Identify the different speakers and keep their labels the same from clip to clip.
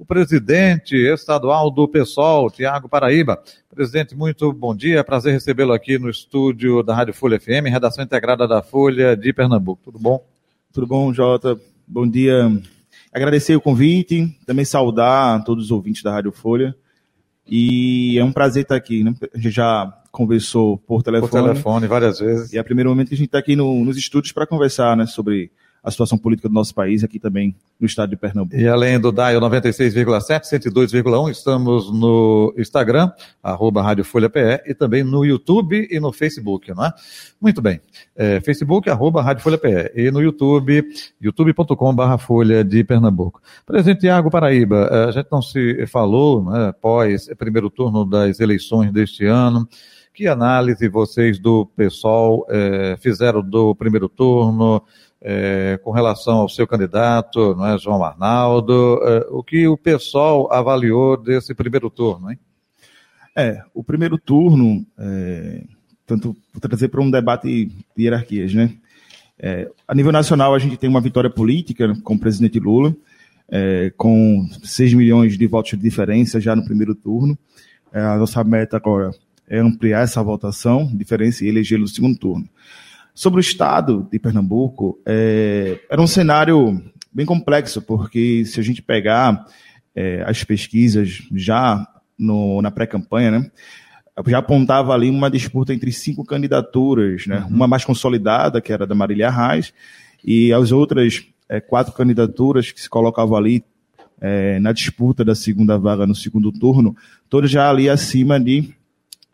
Speaker 1: o presidente estadual do PSOL, Tiago Paraíba. Presidente, muito bom dia. Prazer recebê-lo aqui no estúdio da Rádio Folha FM, redação integrada da Folha de Pernambuco. Tudo bom?
Speaker 2: Tudo bom, Jota? Bom dia. Agradecer o convite, também saudar todos os ouvintes da Rádio Folha. E é um prazer estar aqui. Né? A gente já conversou por telefone.
Speaker 1: Por telefone várias vezes.
Speaker 2: E é o primeiro momento que a gente está aqui no, nos estúdios para conversar né, sobre a situação política do nosso país, aqui também no estado de Pernambuco.
Speaker 1: E além do DAIO 96,7, 102,1, estamos no Instagram, arroba Rádio Folha PE, e também no YouTube e no Facebook, não é? Muito bem. É, Facebook, arroba Rádio Folha PE, e no YouTube, youtube.com barra Folha de Pernambuco. Presidente Tiago Paraíba, é, a gente não se falou, né, após o primeiro turno das eleições deste ano, que análise vocês do PSOL é, fizeram do primeiro turno, é, com relação ao seu candidato, não é, João Arnaldo, é, o que o pessoal avaliou desse primeiro turno, hein?
Speaker 2: É, o primeiro turno, é, tanto trazer para um debate de hierarquias, né? É, a nível nacional, a gente tem uma vitória política com o presidente Lula, é, com 6 milhões de votos de diferença já no primeiro turno. É, a nossa meta agora é ampliar essa votação, diferença e elegê-lo no segundo turno. Sobre o estado de Pernambuco, é, era um cenário bem complexo, porque se a gente pegar é, as pesquisas já no, na pré-campanha, né, já apontava ali uma disputa entre cinco candidaturas, né, uhum. uma mais consolidada, que era da Marília Reis, e as outras é, quatro candidaturas que se colocavam ali é, na disputa da segunda vaga no segundo turno, todas já ali acima de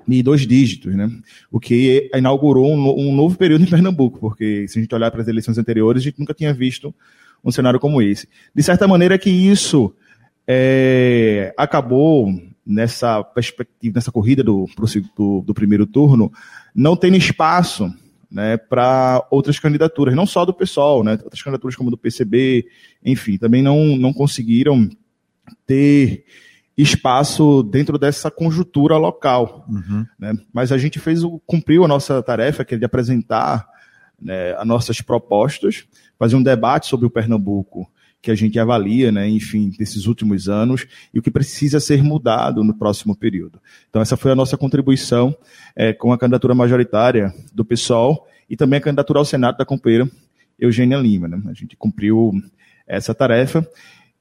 Speaker 2: de dois dígitos, né? O que inaugurou um, um, novo período em Pernambuco, porque se a gente olhar para as eleições anteriores, a gente nunca tinha visto um cenário como esse. De certa maneira que isso é, acabou nessa perspectiva, nessa corrida do, do, do primeiro turno, não tendo espaço né, para outras candidaturas, não só do PSOL, né, outras candidaturas como do PCB, enfim, também não, não conseguiram ter espaço dentro dessa conjuntura local. Uhum. Né? Mas a gente fez o, cumpriu a nossa tarefa, que é de apresentar né, as nossas propostas, fazer um debate sobre o Pernambuco que a gente avalia, né, enfim, desses últimos anos e o que precisa ser mudado no próximo período. Então essa foi a nossa contribuição é, com a candidatura majoritária do PSOL e também a candidatura ao Senado da companheira Eugênia Lima. Né? A gente cumpriu essa tarefa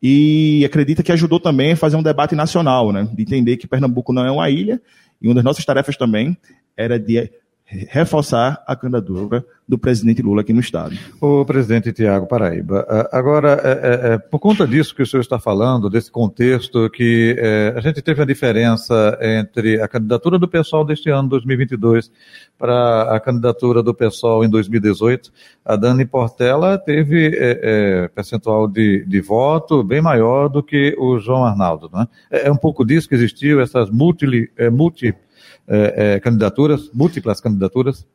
Speaker 2: e acredita que ajudou também a fazer um debate nacional, né? De entender que Pernambuco não é uma ilha, e uma das nossas tarefas também era de reforçar a candidatura do presidente Lula aqui no Estado.
Speaker 1: O presidente Tiago Paraíba, agora, é, é, é, por conta disso que o senhor está falando, desse contexto que é, a gente teve a diferença entre a candidatura do pessoal deste ano, 2022, para a candidatura do pessoal em 2018, a Dani Portela teve é, é, percentual de, de voto bem maior do que o João Arnaldo, não é? É um pouco disso que existiu, essas multi, multi é, é, candidaturas, múltiplas candidaturas?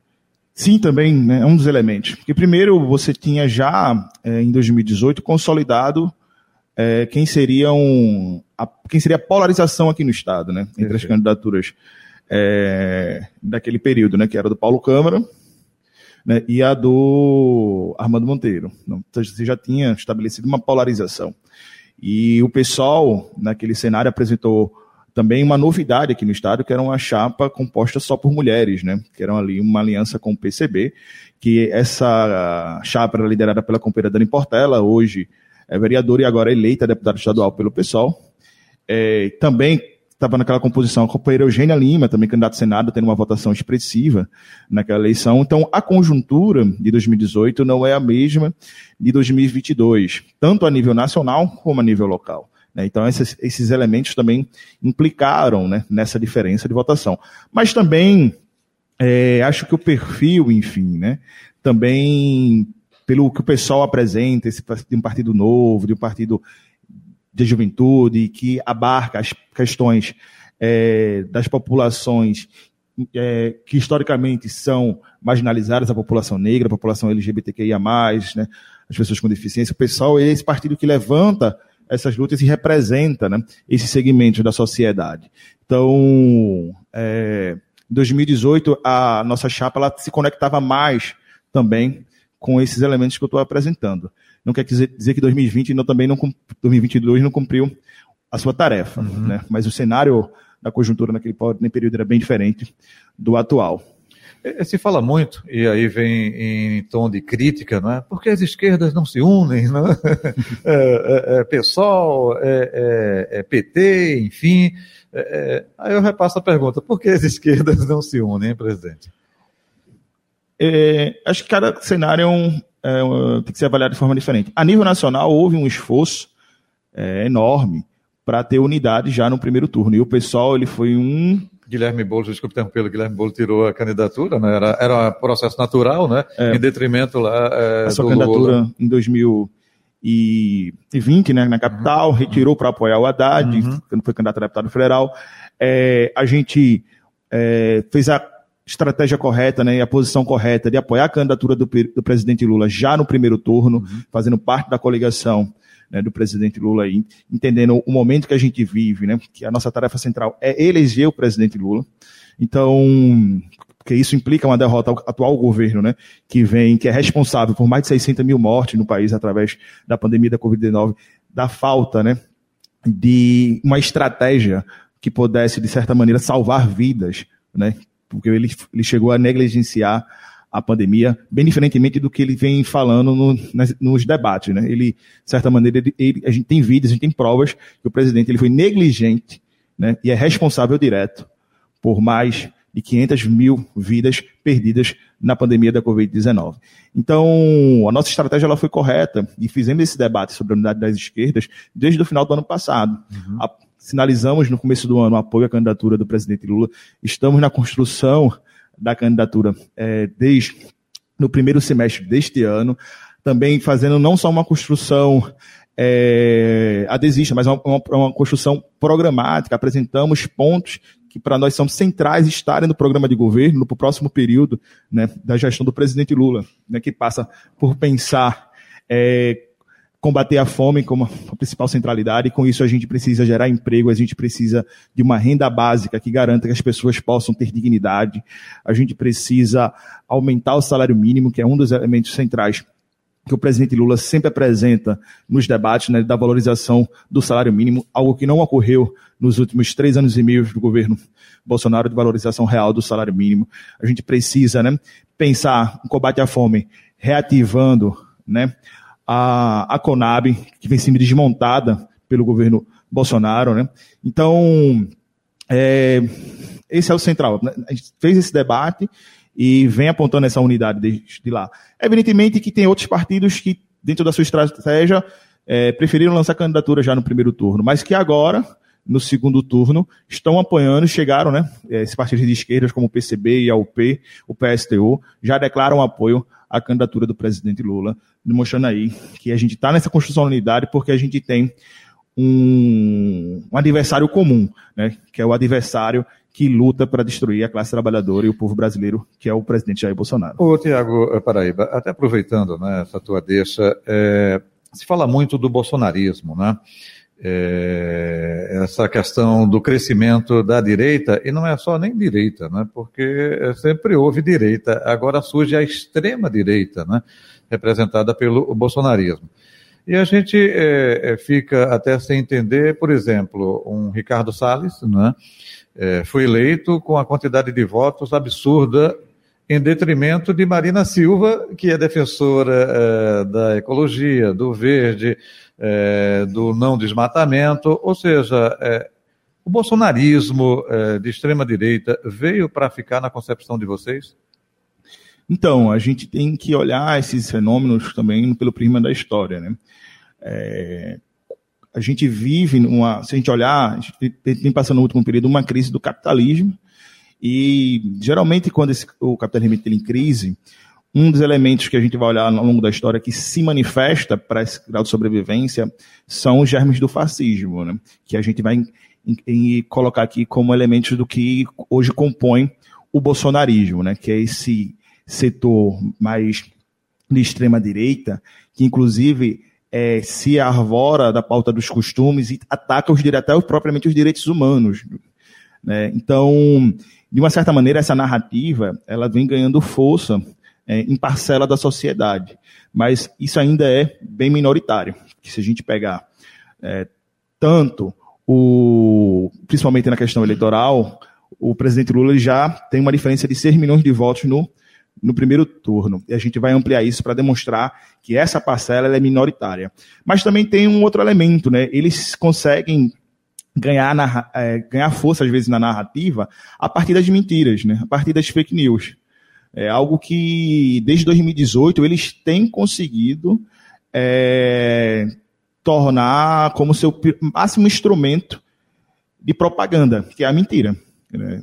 Speaker 2: Sim, também né, é um dos elementos. Porque primeiro você tinha já é, em 2018 consolidado é, quem seria um, a, quem seria a polarização aqui no estado, né, entre as candidaturas é, daquele período, né, que era do Paulo Câmara né, e a do Armando Monteiro. Então, você já tinha estabelecido uma polarização. E o pessoal, naquele cenário, apresentou também uma novidade aqui no estado, que era uma chapa composta só por mulheres, né? Que era ali uma aliança com o PCB, que essa chapa era liderada pela companheira Dani Portela, hoje é vereadora e agora eleita deputada estadual pelo PSOL. É, também estava naquela composição a companheira Eugênia Lima, também candidato ao Senado, tendo uma votação expressiva naquela eleição. Então, a conjuntura de 2018 não é a mesma de 2022, tanto a nível nacional como a nível local. Né? Então, esses, esses, elementos também implicaram né, nessa diferença de votação. Mas também é, acho que o perfil, enfim, né, também pelo que o pessoal apresenta, esse, de um partido novo, de um partido de juventude, que abarca as questões é, das populações é, que historicamente são marginalizadas, a população negra, a população LGBTQIA+, né, as pessoas com deficiência, o pessoal é esse partido que levanta essas lutas e representa né, esse segmento da sociedade. Então, é, em 2018, a nossa chapa ela se conectava mais também com esses elementos que eu estou apresentando. Não quer dizer, dizer que 2020 não, também não 2022 não cumpriu a sua tarefa, uhum. né? mas o cenário da conjuntura naquele período era bem diferente do atual.
Speaker 1: É, se fala muito, e aí vem em tom de crítica, não é? Porque as esquerdas não se unem, não é? é, é, é PSOL, é, é, é PT, enfim. É, aí eu repasso a pergunta: por que as esquerdas não se unem, presidente?
Speaker 2: acho que cada cenário um, tem que ser avaliado de forma diferente. A nível nacional, houve um esforço enorme para ter unidade já no primeiro turno. E o pessoal ele foi um
Speaker 1: Guilherme Boulos, desculpe interromper, Guilherme Boulos tirou a candidatura, né? era, era um processo natural, né? É, em detrimento lá
Speaker 2: é, a sua candidatura Lula. em 2020, né, na capital, uhum. retirou para apoiar o Haddad, uhum. quando foi candidato a deputado federal. É, a gente é, fez a estratégia correta né, e a posição correta de apoiar a candidatura do, do presidente Lula já no primeiro turno, uhum. fazendo parte da coligação né, do presidente Lula aí, entendendo o momento que a gente vive, né, que a nossa tarefa central é eleger o presidente Lula. Então, porque isso implica uma derrota ao atual governo, né, que vem, que é responsável por mais de 600 mil mortes no país através da pandemia da Covid-19, da falta, né, de uma estratégia que pudesse, de certa maneira, salvar vidas, né, porque ele, ele chegou a negligenciar a pandemia, bem diferentemente do que ele vem falando no, nas, nos debates. Né? Ele, de certa maneira, ele, ele, a gente tem vídeos, a gente tem provas que o presidente ele foi negligente né, e é responsável direto por mais de 500 mil vidas perdidas na pandemia da Covid-19. Então, a nossa estratégia ela foi correta e fizemos esse debate sobre a unidade das esquerdas desde o final do ano passado. Uhum. A, sinalizamos no começo do ano o apoio à candidatura do presidente Lula. Estamos na construção da candidatura é, desde no primeiro semestre deste ano, também fazendo não só uma construção é, adesista, mas uma, uma, construção programática. Apresentamos pontos que para nós são centrais estarem no programa de governo no próximo período né, da gestão do presidente Lula, né, que passa por pensar é, combater a fome como a principal centralidade, e com isso a gente precisa gerar emprego, a gente precisa de uma renda básica que garanta que as pessoas possam ter dignidade, a gente precisa aumentar o salário mínimo, que é um dos elementos centrais que o presidente Lula sempre apresenta nos debates né, da valorização do salário mínimo, algo que não ocorreu nos últimos três anos e meio do governo Bolsonaro de valorização real do salário mínimo. A gente precisa né, pensar o combate à fome reativando né, a, a Conab, que vem sendo desmontada pelo governo Bolsonaro. Né? Então, é, esse é o central. A gente fez esse debate e vem apontando essa unidade desde lá. Evidentemente que tem outros partidos que, dentro da sua estratégia, é, preferiram lançar candidatura já no primeiro turno, mas que agora, no segundo turno, estão apoiando, chegaram, né? Esses partidos de esquerda, como o PCB e a UP, o PSTU, já declaram apoio à candidatura do presidente Lula demonstrando aí que a gente está nessa construção da unidade porque a gente tem um, um adversário comum, né, que é o adversário que luta para destruir a classe trabalhadora e o povo brasileiro, que é o presidente Jair Bolsonaro.
Speaker 1: Ô, Tiago eh, Paraíba, até aproveitando né, essa tua deixa, é, se fala muito do bolsonarismo, né? É, essa questão do crescimento da direita, e não é só nem direita, né? porque sempre houve direita, agora surge a extrema direita, né? representada pelo bolsonarismo. E a gente é, é, fica até sem entender, por exemplo, um Ricardo Salles, né, é, foi eleito com a quantidade de votos absurda em detrimento de Marina Silva, que é defensora é, da ecologia, do verde, é, do não desmatamento, ou seja, é, o bolsonarismo de extrema direita veio para ficar na concepção de vocês?
Speaker 2: Então, a gente tem que olhar esses fenômenos também pelo prisma da história. Né? A gente vive numa. Se a gente olhar, a gente tem passando no último período uma crise do capitalismo. E geralmente, quando esse, o capitalismo entra em crise, um dos elementos que a gente vai olhar ao longo da história que se manifesta para esse grau de sobrevivência são os germes do fascismo, né? que a gente vai em, em, colocar aqui como elementos do que hoje compõe o bolsonarismo, né, que é esse setor mais de extrema direita, que inclusive é, se arvora da pauta dos costumes e ataca os até propriamente os direitos humanos. Né? Então, de uma certa maneira, essa narrativa ela vem ganhando força é, em parcela da sociedade, mas isso ainda é bem minoritário. Se a gente pegar é, tanto o, principalmente na questão eleitoral, o presidente Lula já tem uma diferença de 6 milhões de votos no no primeiro turno. E a gente vai ampliar isso para demonstrar que essa parcela é minoritária. Mas também tem um outro elemento, né? Eles conseguem ganhar, é, ganhar força, às vezes, na narrativa a partir das mentiras, né? a partir das fake news. É algo que, desde 2018, eles têm conseguido é, tornar como seu máximo instrumento de propaganda, que é a mentira. Né?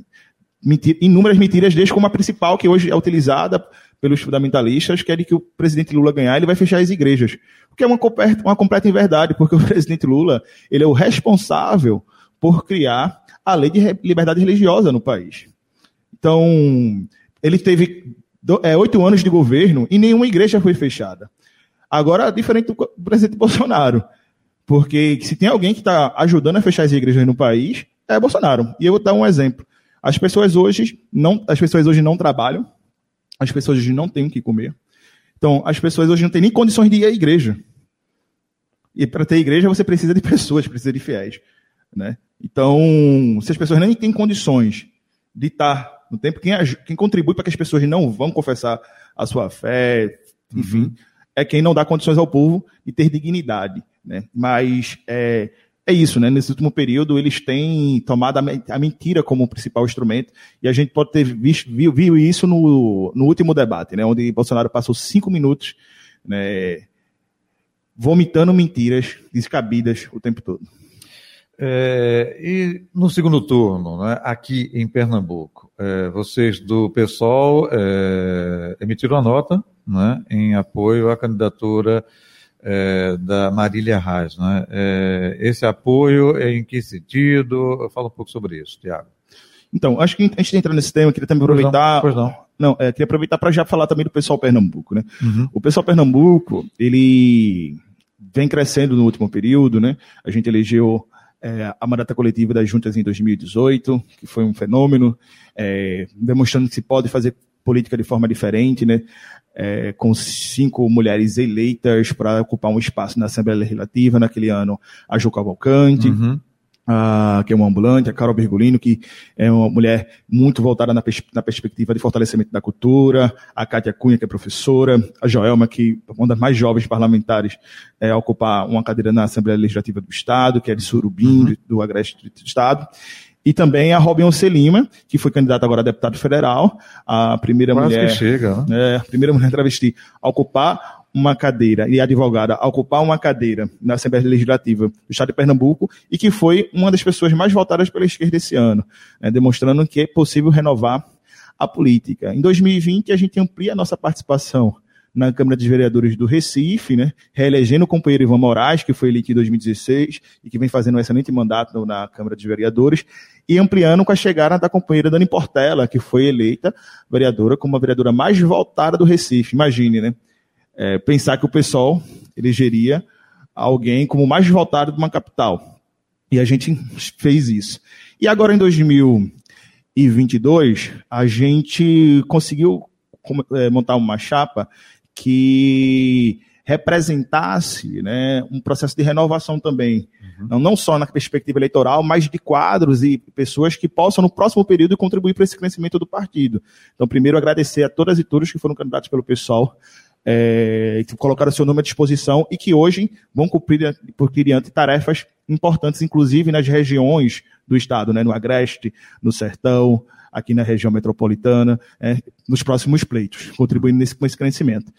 Speaker 2: mentira, inúmeras mentiras, desde como a principal, que hoje é utilizada pelos fundamentalistas, que de que o presidente Lula ganhar, ele vai fechar as igrejas. O que é uma, uma completa inverdade, porque o presidente Lula ele é o responsável por criar a lei de liberdade religiosa no país. Então, ele teve é, oito anos de governo e nenhuma igreja foi fechada. Agora, diferente do presidente Bolsonaro. Porque se tem alguém que está ajudando a fechar as igrejas no país, é Bolsonaro. E eu vou dar um exemplo. As pessoas hoje não, as pessoas hoje não trabalham, as pessoas hoje não têm o que comer. Então, as pessoas hoje não têm nem condições de ir à igreja. E para ter igreja, você precisa de pessoas, precisa de fiéis. Né? Então, se as pessoas nem têm condições de estar no tempo, quem, quem contribui para que as pessoas não vão confessar a sua fé, enfim, uhum. é quem não dá condições ao povo de ter dignidade. Né? Mas é, é isso, né? Nesse último período, eles têm tomado a mentira como principal instrumento, e a gente pode ter visto, viu, viu isso no, no último debate, né? Onde Bolsonaro passou cinco minutos né, vomitando mentiras descabidas o tempo todo.
Speaker 1: É, e no segundo turno, né, aqui em Pernambuco, é, vocês do PSOL é, emitiram a nota né, em apoio à candidatura é, da Marília Reis. Né? É, esse apoio é em que sentido? Fala um pouco sobre isso, Tiago.
Speaker 2: Então, acho que antes de entrar nesse tema, eu queria também aproveitar.
Speaker 1: Pois não. Pois
Speaker 2: não. não é, queria aproveitar para já falar também do pessoal Pernambuco. Né? Uhum. O pessoal Pernambuco, ele vem crescendo no último período, né? A gente elegeu é, a mandata coletiva das juntas em 2018, que foi um fenômeno, é, demonstrando que se pode fazer política de forma diferente, né? é, com cinco mulheres eleitas para ocupar um espaço na Assembleia Legislativa naquele ano, a Ju Cavalcante, uhum. a, que é uma ambulante, a Carol Bergolino, que é uma mulher muito voltada na, pers na, perspectiva de fortalecimento da cultura, a Cátia Cunha, que é professora, a Joelma, que é uma das mais jovens parlamentares é, a ocupar uma cadeira na Assembleia Legislativa do Estado, que é de Surubim, uhum. do Agreste do Estado, e também a Robin Lima, que foi candidata agora a deputado federal, a primeira Quase mulher.
Speaker 1: Que chega,
Speaker 2: né? É, a primeira mulher travesti a ocupar uma cadeira, e advogada, a ocupar uma cadeira na Assembleia Legislativa do Estado de Pernambuco, e que foi uma das pessoas mais votadas pela esquerda esse ano, né, demonstrando que é possível renovar a política. Em 2020, a gente amplia a nossa participação na Câmara dos Vereadores do Recife, né, reelegendo o companheiro Ivan Moraes, que foi eleito em 2016 e que vem fazendo um excelente mandato na Câmara dos Vereadores, e ampliando com a chegada da companheira Dani Portela, que foi eleita vereadora como a vereadora mais votada do Recife. Imagine, né? É, pensar que o pessoal elegeria alguém como mais votado de uma capital. E a gente fez isso. E agora em 2022, a gente conseguiu é, montar uma chapa que representasse né, um processo de renovação também. Uhum. Não, não só na perspectiva eleitoral, mas de quadros e pessoas que possam, no próximo período, contribuir para esse crescimento do partido. Então, primeiro, agradecer a todas e todos que foram candidatos pelo pessoal, é, que colocaram seu nome à disposição e que hoje vão cumprir, cumprir diante tarefas importantes, inclusive nas regiões do Estado, né, no Agreste, no Sertão, aqui na região metropolitana, é, nos próximos pleitos, contribuindo nesse, com esse crescimento.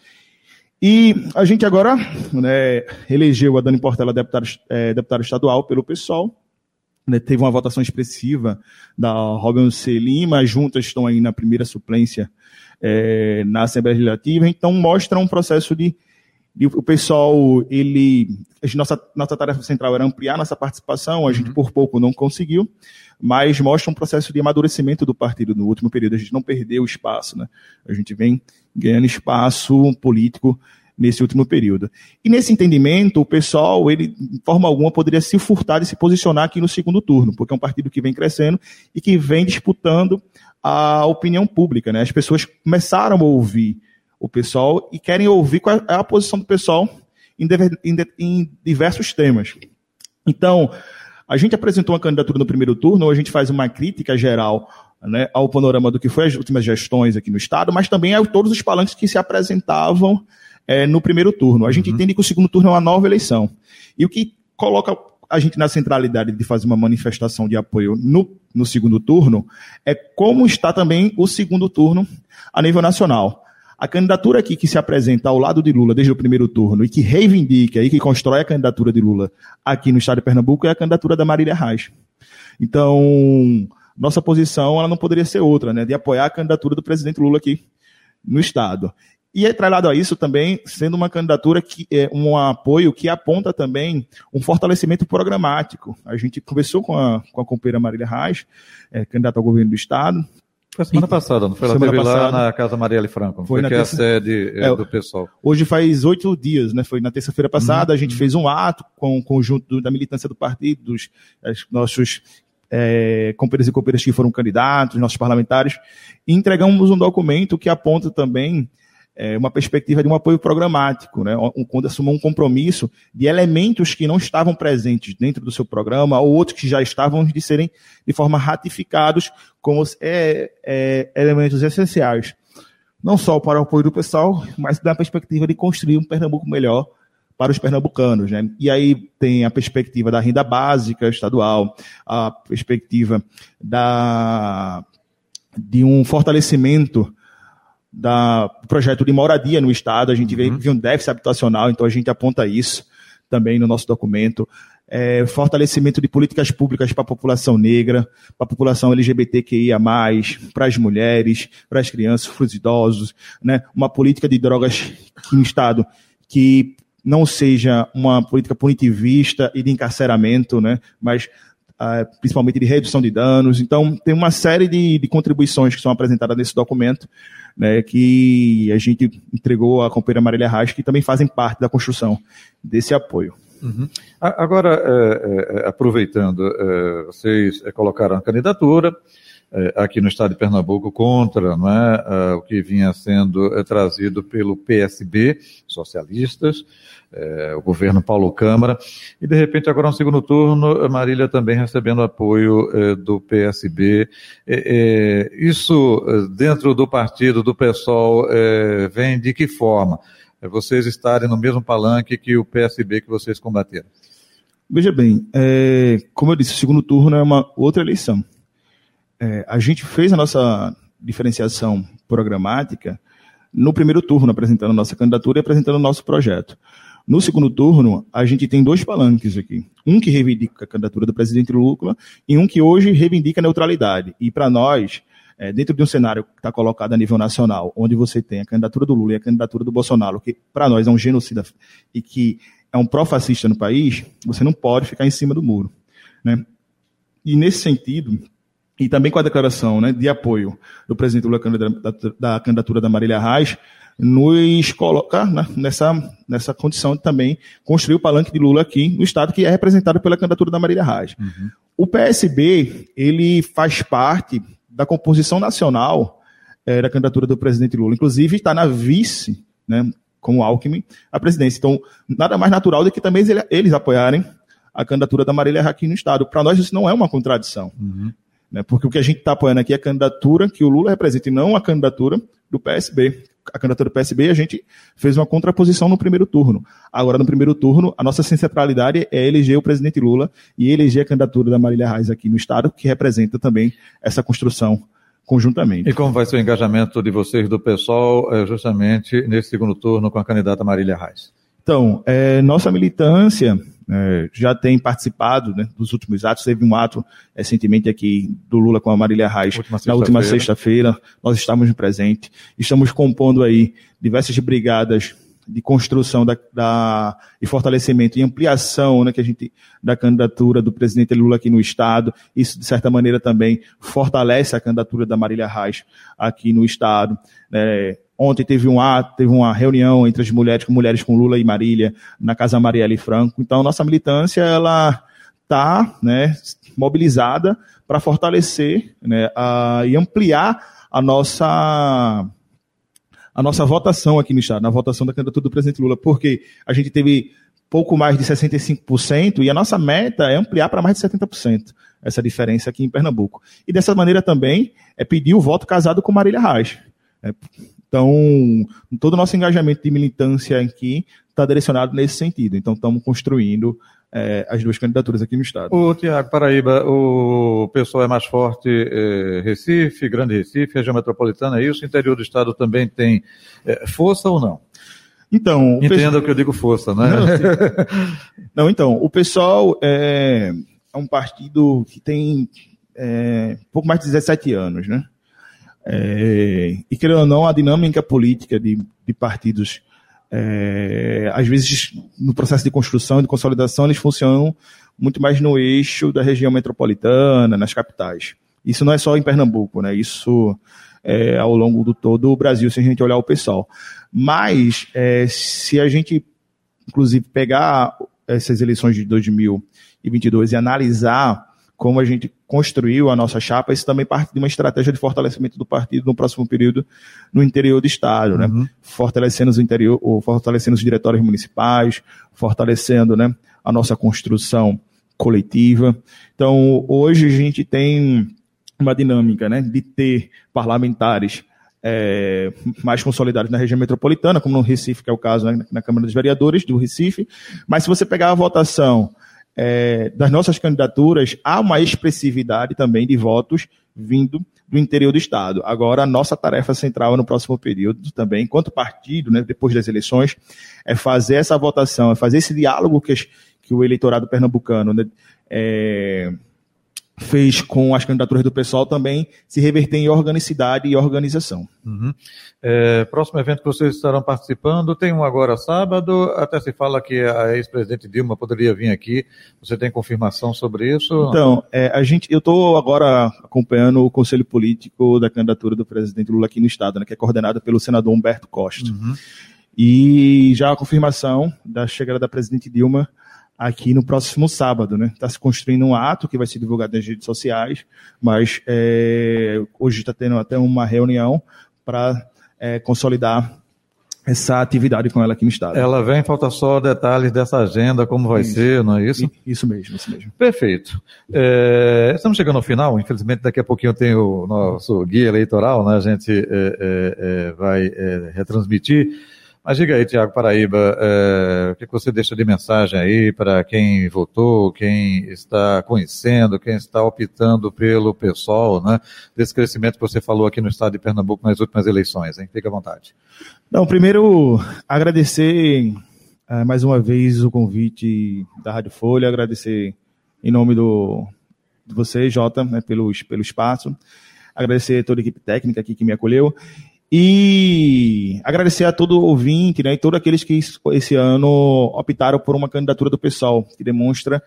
Speaker 2: E a gente agora né, elegeu a Dani Portela deputada, é, estadual pelo PSOL, né, teve uma votação expressiva da Robin C. Lima, juntas estão aí na primeira suplência é, na Assembleia Legislativa, então mostra um processo de, E o pessoal, ele, nossa, nossa tarefa central era ampliar nossa participação, a gente uhum. por pouco não conseguiu, mas mostra um processo de amadurecimento do partido no último período. A gente não perdeu espaço, né? A gente vem ganhando espaço político nesse último período. E nesse entendimento, o pessoal, ele, de forma alguma, poderia se furtar de se posicionar aqui no segundo turno, porque é um partido que vem crescendo e que vem disputando a opinião pública. Né? As pessoas começaram a ouvir o pessoal e querem ouvir qual é a posição do pessoal em, em, em diversos temas. Então, a gente apresentou uma candidatura no primeiro turno, a gente faz uma crítica geral né, ao panorama do que foi as últimas gestões aqui no Estado, mas também a todos os palanques que se apresentavam é, no primeiro turno. A gente uhum. entende que o segundo turno é uma nova eleição. E o que coloca a gente na centralidade de fazer uma manifestação de apoio no, no segundo turno é como está também o segundo turno a nível nacional. A candidatura aqui que se apresenta ao lado de Lula desde o primeiro turno e que reivindica e que constrói a candidatura de Lula aqui no estado de Pernambuco é a candidatura da Marília Reis. Então, nossa posição ela não poderia ser outra, né, de apoiar a candidatura do presidente Lula aqui no estado. E atrelado a isso também, sendo uma candidatura que é um apoio que aponta também um fortalecimento programático. A gente conversou com a, com a companheira Marília Reis, é, candidata ao governo do Estado,
Speaker 1: foi semana passada, não foi? Ela
Speaker 2: semana
Speaker 1: teve
Speaker 2: passada.
Speaker 1: lá na Casa Marielle Franco,
Speaker 2: foi,
Speaker 1: foi que terça... é a sede é, do pessoal.
Speaker 2: Hoje faz oito dias, né? Foi na terça-feira passada, uhum. a gente fez um ato com o conjunto da militância do partido, dos nossos é, companheiros e companheiras que foram candidatos, nossos parlamentares, e entregamos um documento que aponta também é, uma perspectiva de um apoio programático, né, quando assumou um compromisso de elementos que não estavam presentes dentro do seu programa ou outros que já estavam de serem de forma ratificados como é, é, elementos essenciais, não só para o apoio do pessoal, mas da perspectiva de construir um Pernambuco melhor para os pernambucanos. Né? E aí tem a perspectiva da renda básica estadual, a perspectiva da, de um fortalecimento da projeto de moradia no estado, a gente uhum. vê um déficit habitacional, então a gente aponta isso também no nosso documento. É, fortalecimento de políticas públicas para a população negra, para a população LGBTQIA, para as mulheres, para as crianças, para os idosos, né? uma política de drogas no Estado que não seja uma política punitivista e de encarceramento, né? mas Uh, principalmente de redução de danos. Então, tem uma série de, de, contribuições que são apresentadas nesse documento né, que a gente entregou à companheira Marília Reis, que também fazem parte da construção desse apoio.
Speaker 1: Uhum. Agora, é, é, aproveitando, é, vocês colocaram a candidatura aqui no estado de Pernambuco contra é, o que vinha sendo trazido pelo PSB, socialistas, é, o governo Paulo Câmara, e de repente agora no segundo turno, Marília também recebendo apoio é, do PSB. É, é, isso é, dentro do partido, do PSOL, é, vem de que forma? Vocês estarem no mesmo palanque que o PSB que vocês combateram?
Speaker 2: Veja bem, como eu disse, o segundo turno é uma outra eleição. A gente fez a nossa diferenciação programática no primeiro turno, apresentando a nossa candidatura e apresentando o nosso projeto. No segundo turno, a gente tem dois palanques aqui. Um que reivindica a candidatura do presidente Lula e um que hoje reivindica a neutralidade. E para nós, é, dentro de um cenário que está colocado a nível nacional, onde você tem a candidatura do Lula e a candidatura do Bolsonaro, que para nós é um genocida e que é um pró-fascista no país, você não pode ficar em cima do muro. Né? E nesse sentido, e também com a declaração né, de apoio do presidente Lula da, da candidatura da Marília Reis, nos coloca né, nessa, nessa condição de também construir o palanque de Lula aqui no estado que é representado pela candidatura da Marília Reis. Uhum. O PSB, ele faz parte da composição nacional é, da candidatura do presidente Lula. Inclusive, está na vice, né, como Alckmin, a presidência. Então, nada mais natural do que também eles apoiarem a candidatura da Marília aqui no Estado. Para nós, isso não é uma contradição. Uhum. Né, porque o que a gente está apoiando aqui é a candidatura que o Lula representa e não a candidatura do PSB a candidatura do PSB, a gente fez uma contraposição no primeiro turno. Agora, no primeiro turno, a nossa centralidade é eleger o presidente Lula e eleger a candidatura da Marília Reis aqui no Estado, que representa também essa construção conjuntamente.
Speaker 1: E como vai ser o engajamento de vocês do pessoal eh, justamente nesse segundo turno com a candidata Marília Reis?
Speaker 2: Então, é, nossa militância é, já tem participado né, dos últimos atos. Teve um ato recentemente aqui do Lula com a Marília Reis última na última sexta-feira. Nós estávamos presentes. Estamos compondo aí diversas brigadas de construção da, da, e fortalecimento e ampliação né, que a gente, da candidatura do presidente Lula aqui no Estado. Isso, de certa maneira, também fortalece a candidatura da Marília Reis aqui no Estado. Né. Ontem teve um ato, teve uma reunião entre as mulheres, com mulheres com Lula e Marília, na Casa Marielle Franco. Então, nossa militância, ela está né, mobilizada para fortalecer né, a, e ampliar a nossa a nossa votação aqui no Estado, na votação da candidatura do presidente Lula, porque a gente teve pouco mais de 65% e a nossa meta é ampliar para mais de 70% essa diferença aqui em Pernambuco. E dessa maneira também é pedir o voto casado com Marília Reis. É, então, todo o nosso engajamento de militância aqui está direcionado nesse sentido. Então, estamos construindo é, as duas candidaturas aqui no Estado.
Speaker 1: O Tiago Paraíba, o pessoal é mais forte é, Recife, Grande Recife, região metropolitana, é isso? O interior do Estado também tem é, força ou não?
Speaker 2: Então,
Speaker 1: Entenda pessoal... o que eu digo força, né?
Speaker 2: Não, não então, o pessoal é, é, um partido que tem é, pouco mais de 17 anos, né? É, e querendo ou não, a dinâmica política de, de partidos, é, às vezes, no processo de construção, de consolidação, eles funcionam muito mais no eixo da região metropolitana, nas capitais. Isso não é só em Pernambuco, né? Isso é ao longo do todo o Brasil, se a gente olhar o pessoal. Mas, é, se a gente, inclusive, pegar essas eleições de 2022 e analisar como a gente construiu a nossa chapa, isso também parte de uma estratégia de fortalecimento do partido no próximo período no interior do Estado, né? Uhum. Fortalecendo os interior, ou fortalecendo os diretórios municipais, fortalecendo né, a nossa construção coletiva. Então, hoje a gente tem uma dinâmica né, de ter parlamentares é, mais consolidados na região metropolitana, como no Recife, que é o caso né, na Câmara dos Vereadores do Recife. Mas se você pegar a votação é, das nossas candidaturas, há uma expressividade também de votos vindo do interior do Estado. Agora, a nossa tarefa central no próximo período também, enquanto partido, né, depois das eleições, é fazer essa votação, é fazer esse diálogo que, que o eleitorado pernambucano né, é, fez com as candidaturas do pessoal também se reverter em organicidade e organização.
Speaker 1: Uhum. É, próximo evento que vocês estarão participando, tem um agora sábado, até se fala que a ex-presidente Dilma poderia vir aqui, você tem confirmação sobre isso?
Speaker 2: Então, é, a gente, eu estou agora acompanhando o conselho político da candidatura do presidente Lula aqui no estado, né, que é coordenado pelo senador Humberto Costa. Uhum. E já a confirmação da chegada da presidente Dilma aqui no próximo sábado, né? Está se construindo um ato que vai ser divulgado nas redes sociais, mas é, hoje está tendo até uma reunião para é, consolidar essa atividade com ela aqui no estado.
Speaker 1: Ela vem, falta só detalhes dessa agenda, como vai isso. ser, não é isso?
Speaker 2: Isso mesmo, isso mesmo.
Speaker 1: Perfeito. É, estamos chegando ao final, infelizmente daqui a pouquinho tem o nosso guia eleitoral, né? A gente é, é, é vai retransmitir. Mas diga aí, Tiago Paraíba, é, o que você deixa de mensagem aí para quem votou, quem está conhecendo, quem está optando pelo pessoal, né? Desse crescimento que você falou aqui no estado de Pernambuco nas últimas eleições, hein? Fique à vontade.
Speaker 2: Não, primeiro, agradecer é, mais uma vez o convite da Rádio Folha, agradecer em nome do, de você, Jota, né, pelo, pelo espaço, agradecer toda a equipe técnica aqui que me acolheu e agradecer a todo ouvinte, né, e todos aqueles que esse ano optaram por uma candidatura do pessoal, que demonstra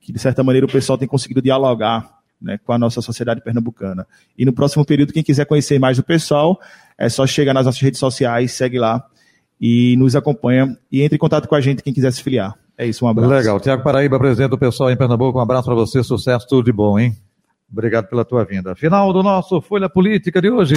Speaker 2: que, de certa maneira, o pessoal tem conseguido dialogar né, com a nossa sociedade pernambucana. E no próximo período, quem quiser conhecer mais do pessoal, é só chegar nas nossas redes sociais, segue lá e nos acompanha e entre em contato com a gente quem quiser se filiar. É isso, um abraço.
Speaker 1: Legal. Tiago Paraíba, presidente do pessoal em Pernambuco, um abraço para você, sucesso, tudo de bom, hein? Obrigado pela tua vinda. Final do nosso Folha Política de hoje.